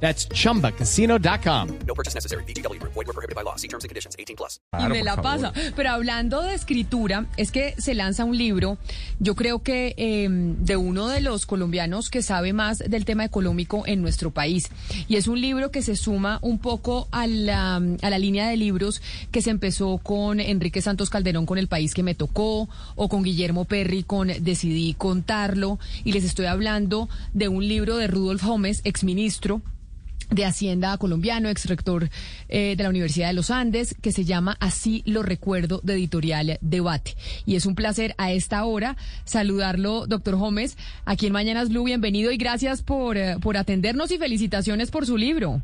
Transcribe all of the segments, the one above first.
That's chumbacasino.com. No purchase necessary. BGW. Void were prohibited by law. See terms and conditions. 18 plus. y me la pasa. Pero hablando de escritura, es que se lanza un libro, yo creo que eh, de uno de los colombianos que sabe más del tema económico en nuestro país. Y es un libro que se suma un poco a la, a la línea de libros que se empezó con Enrique Santos Calderón con El País que me tocó, o con Guillermo Perry con Decidí contarlo. Y les estoy hablando de un libro de Rudolf Gómez, exministro de Hacienda colombiano, ex rector eh, de la Universidad de los Andes, que se llama Así lo recuerdo de editorial Debate. Y es un placer a esta hora saludarlo, doctor Gómez, aquí en Mañanas Blue. Bienvenido y gracias por, eh, por atendernos y felicitaciones por su libro.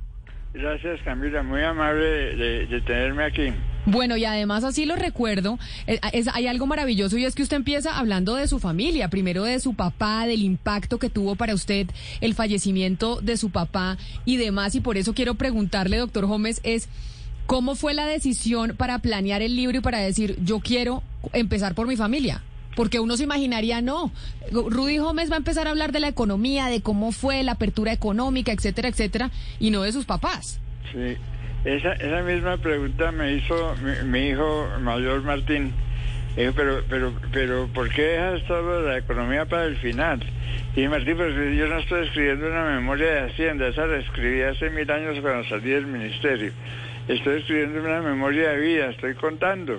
Gracias, Camila. Muy amable de, tenerme aquí. Bueno, y además así lo recuerdo, eh, es- hay algo maravilloso y es que usted empieza hablando de su familia, primero de su papá, del impacto que tuvo para usted el fallecimiento de su papá y demás, y por eso quiero preguntarle, doctor Gómez, es cómo fue la decisión para planear el libro y para decir, yo quiero empezar por mi familia. Porque uno se imaginaría, no, Rudy Gómez va a empezar a hablar de la economía, de cómo fue la apertura económica, etcétera, etcétera, y no de sus papás. Sí. Esa, esa misma pregunta me hizo mi, mi hijo mayor Martín. Dijo, pero, pero, pero, ¿por qué dejas todo la economía para el final? Y Martín, si yo no estoy escribiendo una memoria de Hacienda, esa la escribí hace mil años cuando salí del ministerio. Estoy escribiendo una memoria de vida, estoy contando.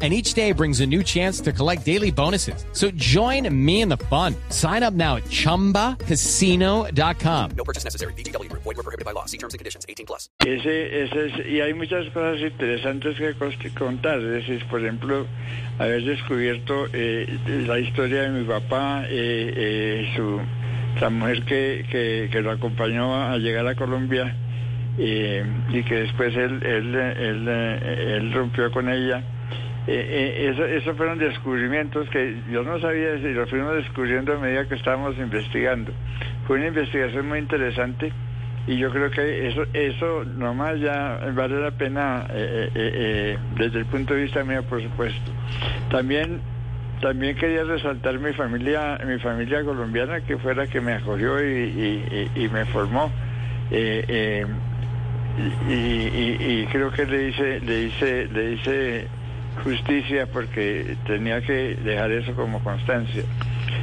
And each day brings a new chance to collect daily bonuses. So join me in the fun. Sign up now at chumbacasino.com. No purchase necessary. BGW. Void were prohibited by law. See terms and conditions. 18 plus. Ese, ese es- y hay muchas cosas interesantes que contar. Es decir, por ejemplo, haber descubierto eh, la historia de mi papá, eh, eh, su, la mujer que, que, que lo acompañó a llegar a Colombia eh, y que después él, él, él, eh, él rompió con ella. Eh, eh, eso, eso fueron descubrimientos que yo no sabía si los fuimos descubriendo a medida que estábamos investigando. Fue una investigación muy interesante y yo creo que eso, eso nomás ya vale la pena eh, eh, desde el punto de vista mío, por supuesto. También, también quería resaltar mi familia, mi familia colombiana que fue la que me acogió y, y- y- y me formó. Y, y- y creo que le hice, le hice, le hice justicia porque tenía que dejar eso como constancia.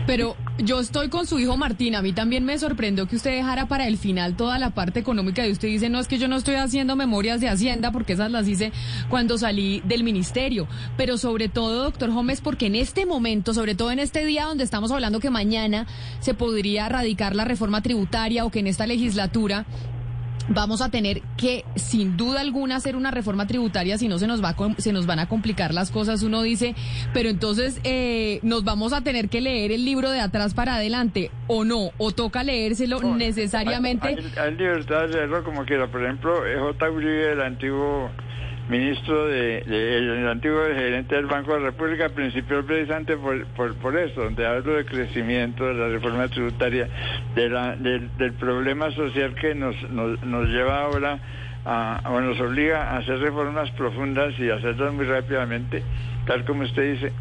Pero yo estoy con su hijo Martín. A mí también me sorprendió que usted dejara para el final toda la parte económica y usted dice, no, es que yo no estoy haciendo memorias de Hacienda porque esas las hice cuando salí del ministerio. Pero sobre todo, doctor Gómez, porque en este momento, sobre todo en este día donde estamos hablando que mañana se podría radicar la reforma tributaria o que en esta legislatura vamos a tener que, sin duda alguna, hacer una reforma tributaria, si no se nos va a se nos van a complicar las cosas. Uno dice, pero entonces eh, nos vamos a tener que leer el libro de atrás para adelante, o no, o toca leérselo necesariamente. Hay, hay libertad de leerlo como quiera. Por ejemplo, J. Uribe, el antiguo ministro de, de- antiguo gerente del Banco de la República, principió precisamente por, por, por eso, donde hablo de crecimiento, de la reforma tributaria, de la, del, del problema social que nos, nos, nos lleva ahora a, o nos obliga a hacer reformas profundas y hacerlas muy rápidamente, tal como usted dice.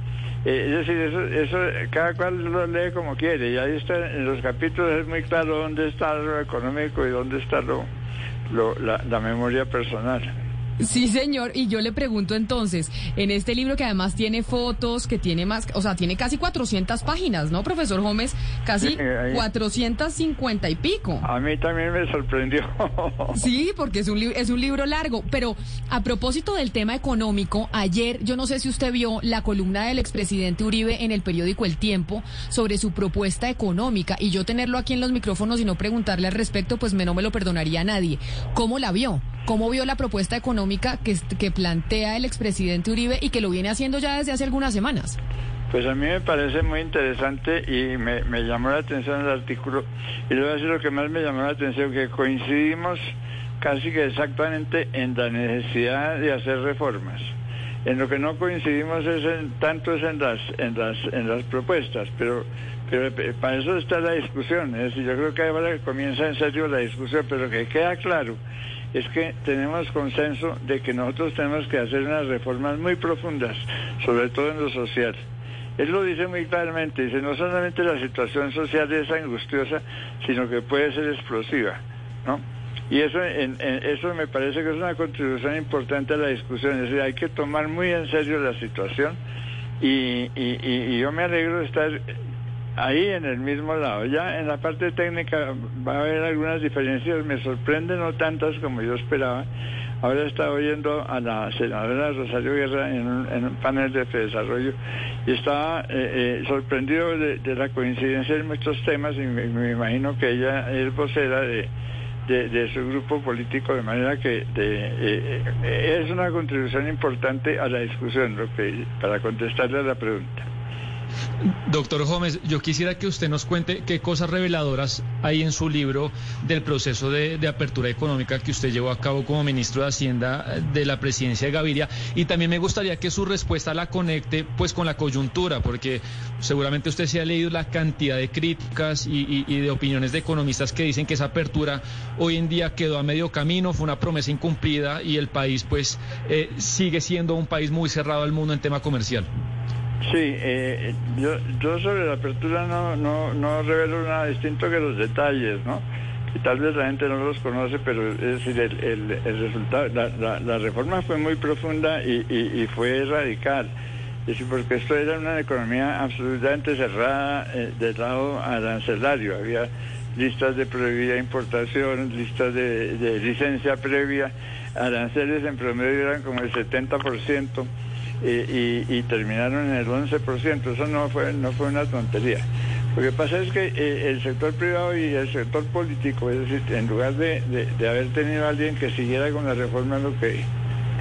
Eh, es decir, eso, eso cada cual lo lee como quiere y ahí está, en los capítulos es muy claro dónde está lo económico y dónde está lo, lo- la, la memoria personal. Sí, señor. Y yo le pregunto entonces, en este libro que además tiene fotos, que tiene más, o sea, tiene casi 400 páginas, ¿no, profesor Gómez? Casi Sí, ahí- 450 y pico. A mí también me sorprendió. Sí, porque es un, es un libro largo. Pero a propósito del tema económico, ayer, yo no sé si usted vio la columna del expresidente Uribe en el periódico El Tiempo sobre su propuesta económica. Y yo tenerlo aquí en los micrófonos y no preguntarle al respecto, pues me, no me lo perdonaría nadie. ¿Cómo la vio? ¿Cómo vio la propuesta económica que, plantea el expresidente Uribe y que lo viene haciendo ya desde hace algunas semanas? Pues a mí me parece muy interesante y me, me llamó la atención el artículo. Y le voy a decir lo que más me llamó la atención, que coincidimos casi que exactamente en la necesidad de hacer reformas. En lo que no coincidimos es en, tanto es en las, en las, en las propuestas, pero, pero eh, para eso está la discusión. Es decir, yo creo que ahora comienza en serio la discusión, pero que queda claro es que tenemos consenso de que nosotros tenemos que hacer unas reformas muy profundas, sobre todo en lo social. Él lo dice muy claramente, dice, no solamente la situación social es angustiosa, sino que puede ser explosiva, ¿no? Y eso, en- en- eso me parece que es una contribución importante a la discusión, es decir, hay que tomar muy en serio la situación y, y- y- y yo me alegro de estar ahí en el mismo lado. Ya en la parte técnica va a haber algunas diferencias, me sorprenden no tantas como yo esperaba. Ahora estaba oyendo a la senadora Rosario Guerra en un, en un panel de desarrollo y estaba eh, eh, sorprendido de, la coincidencia en muchos temas y me, imagino que ella es vocera de, de, su grupo político, de manera que de, eh, eh, es una contribución importante a la discusión, para contestarle a la pregunta. Doctor Gómez, yo quisiera que usted nos cuente qué cosas reveladoras hay en su libro del proceso de, apertura económica que usted llevó a cabo como ministro de Hacienda eh, de la presidencia de Gaviria. Y también me gustaría que su respuesta la conecte pues con la coyuntura, porque seguramente usted se ha leído la cantidad de críticas y, y- y de opiniones de economistas que dicen que esa apertura hoy en día quedó a medio camino, fue una promesa incumplida y el país pues eh, sigue siendo un país muy cerrado al mundo en tema comercial. Sí, eh, yo, yo sobre la apertura no, no, no revelo nada distinto que los detalles, ¿no? Que tal vez la gente no los conoce, pero es decir, el, el, el resultado, la, la, la reforma fue muy profunda y, y, y fue radical. Es decir, porque esto era una economía absolutamente cerrada eh, del lado arancelario. Había listas de prohibida importación, listas de, de licencia previa, aranceles en promedio eran como el 70% y, y terminaron en el 11%. Eso no fue, no fue una tontería. Lo que pasa es que eh, el sector privado y el sector político, es decir, en lugar de, de- de haber tenido a alguien que siguiera con la reforma, lo que,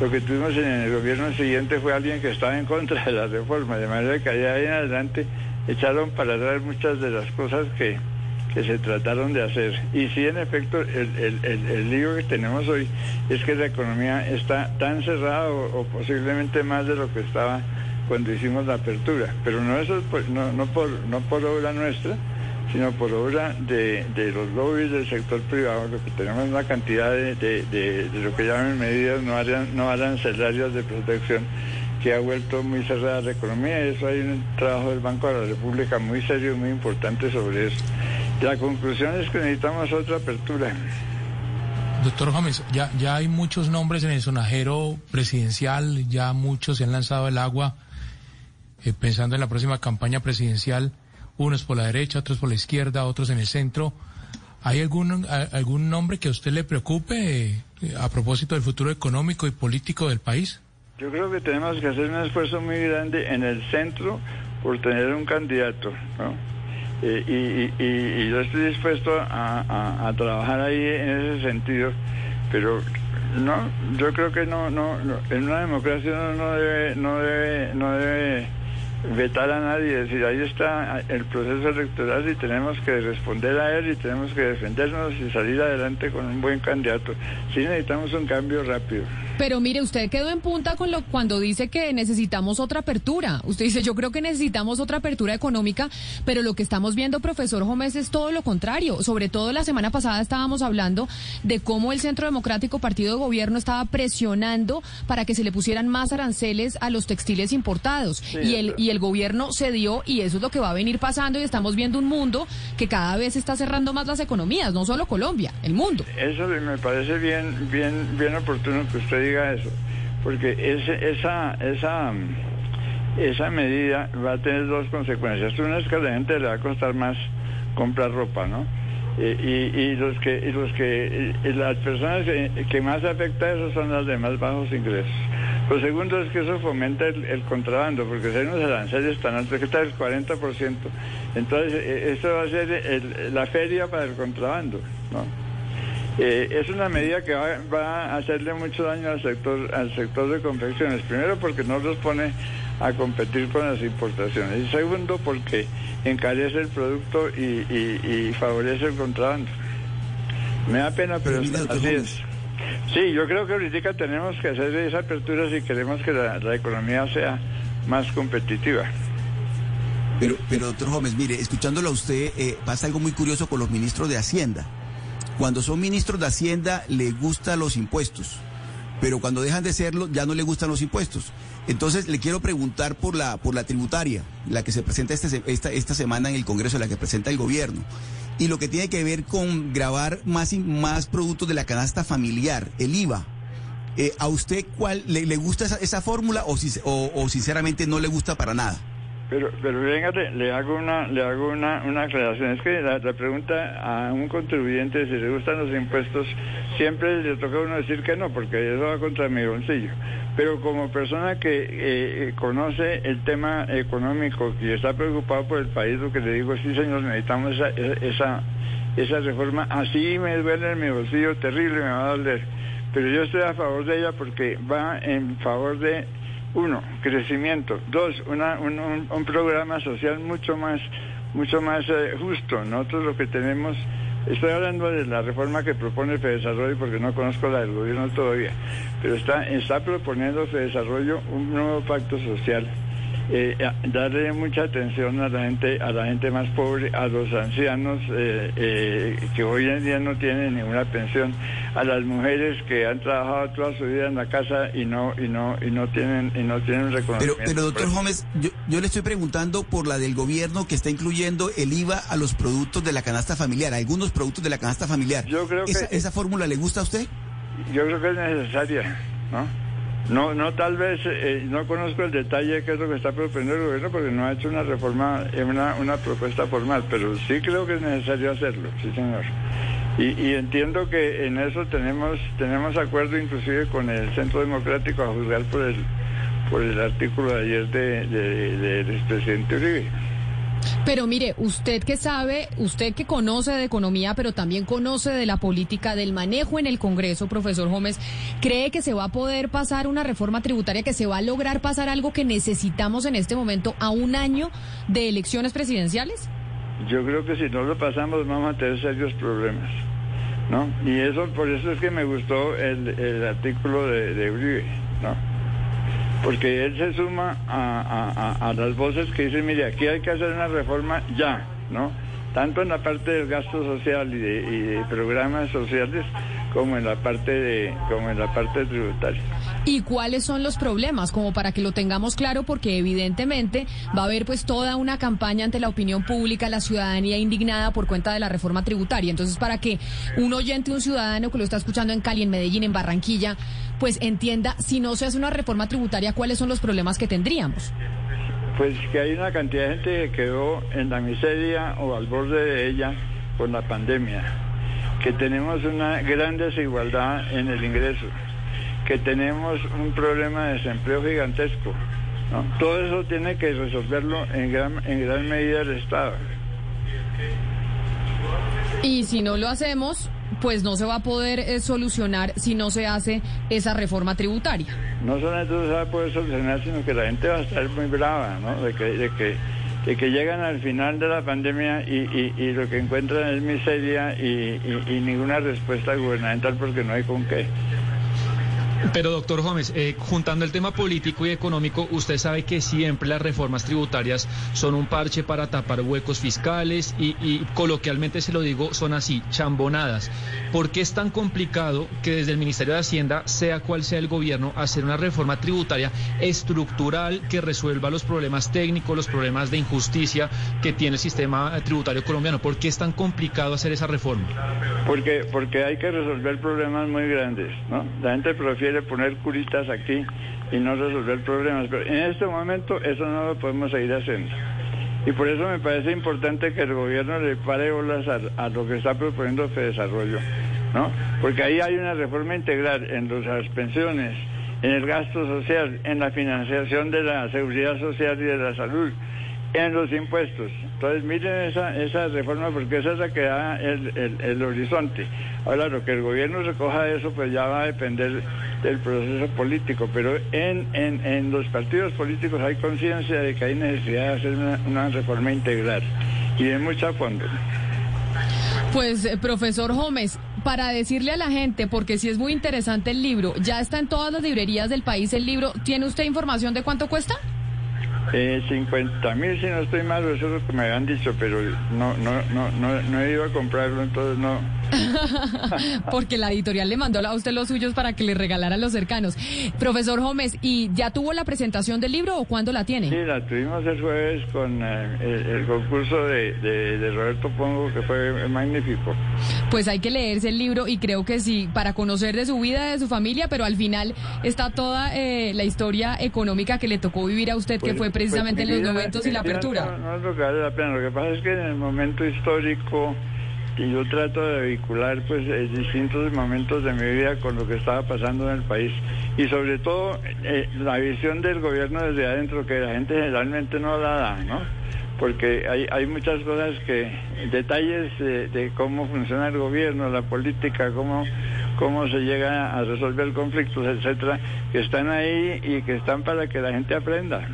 lo que tuvimos en el gobierno siguiente fue alguien que estaba en contra de la reforma, de manera que allá en adelante echaron para atrás muchas de las cosas que, que se trataron de hacer. Y sí, en efecto, el, el, el, el lío que tenemos hoy es que la economía está tan cerrada o, posiblemente más de lo que estaba cuando hicimos la apertura. Pero no, eso, es por- no, no, por, no por obra nuestra, sino por obra de, de los lobbies del sector privado, lo que tenemos una cantidad de, de, lo que llaman medidas no, aran- no arancelarias de protección que ha vuelto muy cerrada la economía y eso hay un trabajo del Banco de la República muy serio muy importante sobre eso. La conclusión es que necesitamos otra apertura. Doctor Gómez, ya, ya hay muchos nombres en el sonajero presidencial, ya muchos se han lanzado al agua eh, pensando en la próxima campaña presidencial, unos por la derecha, otros por la izquierda, otros en el centro. ¿Hay algún, a- algún nombre que a usted le preocupe eh, a propósito del futuro económico y político del país? Yo creo que tenemos que hacer un esfuerzo muy grande en el centro por tener un candidato, ¿no? Eh, y, y- yo estoy dispuesto a trabajar ahí en ese sentido, pero no, yo creo que no, no, no, en una democracia uno no debe, no debe, no debe vetar a nadie, es decir, ahí está el proceso electoral y tenemos que responder a él y tenemos que defendernos y salir adelante con un buen candidato. Sí necesitamos un cambio rápido. Pero mire, usted quedó en punta con lo cuando dice que necesitamos otra apertura. Usted dice, yo creo que necesitamos otra apertura económica, pero lo que estamos viendo, profesor Gómez, es todo lo contrario. Sobre todo la semana pasada estábamos hablando de cómo el Centro Democrático Partido de Gobierno estaba presionando para que se le pusieran más aranceles a los textiles importados. y el y el gobierno cedió y eso es lo que va a venir pasando y estamos viendo un mundo que cada vez está cerrando más las economías, no solo Colombia, el mundo. Eso me parece bien, bien, bien oportuno que usted diga eso, porque ese, esa, esa, esa medida va a tener dos consecuencias. Una es que a la gente le va a costar más comprar ropa, ¿no? Eh, y, y los que, y los que las personas que, más afecta eso son las de más bajos ingresos. Lo segundo es que eso fomenta el, el contrabando, porque si hay unos aranceles tan altos que está el 40%. Entonces, eh, esto va a ser el- la feria para el contrabando, ¿no? Eh, es una medida que va, va a hacerle mucho daño al sector, al sector de confecciones. Primero porque no los pone a competir con las importaciones. Y segundo porque encarece el producto y, y- y favorece el contrabando. Me da pena, pero Pero mira, así es. Sí, yo creo que ahorita tenemos que hacer esa apertura si queremos que la, la economía sea más competitiva. Pero, pero doctor Gómez, mire, escuchándolo a usted, eh, pasa algo muy curioso con los ministros de Hacienda. Cuando son ministros de Hacienda, les gustan los impuestos, pero cuando dejan de serlo, ya no les gustan los impuestos. Entonces, le quiero preguntar por la, por la tributaria, la que se presenta este esta, esta semana en el Congreso, la que presenta el gobierno, y lo que tiene que ver con grabar más, más productos de la canasta familiar, el IVA. Eh, ¿A usted cuál le, le gusta esa, esa fórmula o- o sinceramente no le gusta para nada? Pero, pero venga, le, hago una, le hago una, una aclaración. Es que la, pregunta a un contribuyente si le gustan los impuestos, siempre le toca a uno decir que no, porque eso va contra mi bolsillo. Pero como persona que eh, conoce el tema económico y está preocupado por el país, lo que le digo, sí señor, necesitamos esa, esa, esa reforma. Así me duele en mi bolsillo, terrible, me va a doler. Pero yo estoy a favor de ella porque va en favor de uno, crecimiento. Dos, una, un, un- un programa social mucho más, mucho más eh, justo. Nosotros lo que tenemos, estoy hablando de la reforma que propone Fedesarrollo porque no conozco la del gobierno todavía, pero está, está proponiendo Fedesarrollo un nuevo pacto social. Eh, a- darle mucha atención a la gente a la gente más pobre a los ancianos eh, eh, que hoy en día no tienen ninguna pensión a las mujeres que han trabajado toda su vida en la casa y no y no y no tienen y no tienen Pero, reconocimiento pero doctor Por- Gómez, yo, yo le estoy preguntando por la del gobierno que está incluyendo el IVA a los productos de la canasta familiar, a algunos productos de la canasta familiar. Yo creo que- ¿Esa, esa fórmula le gusta a usted? yo creo que es necesaria no no no tal vez eh, no conozco el detalle de qué es lo que está proponiendo el gobierno porque no ha hecho una reforma eh, una una propuesta formal pero sí creo que es necesario hacerlo sí señor y, y entiendo que en eso tenemos tenemos acuerdo inclusive con el Centro Democrático a juzgar por el por el artículo de ayer de, de- del expresidente Uribe. Pero mire, usted que sabe, usted que conoce de economía, pero también conoce de la política, del manejo en el Congreso, profesor Gómez, ¿cree que se va a poder pasar una reforma tributaria, que se va a lograr pasar algo que necesitamos en este momento a un año de elecciones presidenciales? Yo creo que si no lo pasamos vamos a tener serios problemas, ¿no? Y eso, por eso es que me gustó el, artículo de, de Uribe, ¿no? Porque él se suma a, a- a- las voces que dicen, mire, aquí hay que hacer una reforma ya, ¿no? Tanto en la parte del gasto social y de, y de programas sociales como en la parte de, como en la parte tributaria. ¿Y cuáles son los problemas? Como para que lo tengamos claro, porque evidentemente va a haber pues toda una campaña ante la opinión pública, la ciudadanía indignada por cuenta de la reforma tributaria. Entonces, para que un oyente, un ciudadano que lo está escuchando en Cali, en Medellín, en Barranquilla, pues entienda, si no se hace una reforma tributaria, cuáles son los problemas que tendríamos. Pues que hay una cantidad de gente que quedó en la miseria o al borde de ella con la pandemia, que tenemos una gran desigualdad en el ingreso, que tenemos un problema de desempleo gigantesco. ¿no? Todo eso tiene que resolverlo en gran, en gran medida el Estado. Y si no lo hacemos, pues no se va a poder eh, solucionar si no se hace esa reforma tributaria. No solamente no se va a poder solucionar, sino que la gente va a estar muy brava, ¿no? De que, de que, de que llegan al final de la pandemia y, y- lo que encuentran es miseria y ninguna respuesta gubernamental porque no hay con qué. Pero doctor Gómez, eh, juntando el tema político y económico, usted sabe que siempre las reformas tributarias son un parche para tapar huecos fiscales y, y coloquialmente se lo digo, son así, chambonadas. ¿Por qué es tan complicado que desde el Ministerio de Hacienda, sea cual sea el gobierno, hacer una reforma tributaria estructural que resuelva los problemas técnicos, los problemas de injusticia que tiene el sistema tributario colombiano? ¿Por qué es tan complicado hacer esa reforma? Porque, porque hay que resolver problemas muy grandes, ¿no? La gente prefiere quiere poner curitas aquí y no resolver problemas. Pero en este momento eso no lo podemos seguir haciendo. Y por eso me parece importante que el gobierno le pare bolas a, a lo que está proponiendo Desarrollo, ¿no? Porque ahí hay una reforma integral en las pensiones, en el gasto social, en la financiación de la seguridad social y de la salud, en los impuestos. Entonces miren esa, esa reforma porque esa es la que da el, el- el horizonte. Ahora lo que el gobierno recoja de eso pues ya va a depender del proceso político, pero en, en, en los partidos políticos hay conciencia de que hay necesidad de hacer una, una reforma integral y de mucha fondo. Pues, eh, profesor Gómez, para decirle a la gente, porque sí es muy interesante el libro, ya está en todas las librerías del país el libro. ¿Tiene usted información de cuánto cuesta? Eh, 50 mil si no estoy mal, eso es lo que me habían dicho, pero no, no, no, no, no he ido a comprarlo, entonces no. Porque la editorial le mandó a usted los suyos para que le regalara a los cercanos. Profesor Gómez, ¿y ya tuvo la presentación del libro o cuándo la tiene? Sí, la tuvimos el jueves con eh, el, el concurso de, de, de Roberto Pongo, que fue magnífico. Pues hay que leerse el libro y creo que sí, para conocer de su vida, de su familia, pero al final está toda eh, la historia económica que le tocó vivir a usted, que Pues- fue precisamente pues, en mi los momentos y la apertura. No, no que vale la pena, lo que pasa es que en el momento histórico que yo trato de vincular pues eh, distintos momentos de mi vida con lo que estaba pasando en el país y sobre todo eh, la visión del gobierno desde adentro que la gente generalmente no la da, ¿no? Porque hay, hay muchas cosas que, detalles de, de cómo funciona el gobierno, la política, cómo, cómo se llega a resolver conflictos, etcétera, que están ahí y que están para que la gente aprenda.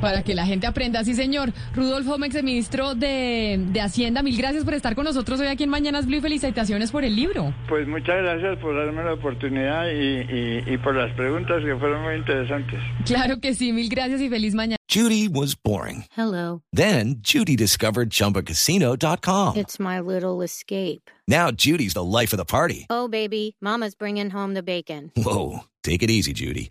Para que la gente aprenda, sí señor. Rudolf Homex, ministro de, de Hacienda, mil gracias por estar con nosotros hoy aquí en Mañanas Blue y felicitaciones por el libro. Pues muchas gracias por darme la oportunidad y, y- y por las preguntas que fueron muy interesantes. Claro que sí, mil gracias y feliz mañana. Judy was boring. Hello. Then Judy discovered ChumbaCasino.com. It's my little escape. Now Judy's the life of the party. Oh, baby, Mama's bringing home the bacon. Whoa, take it easy, Judy.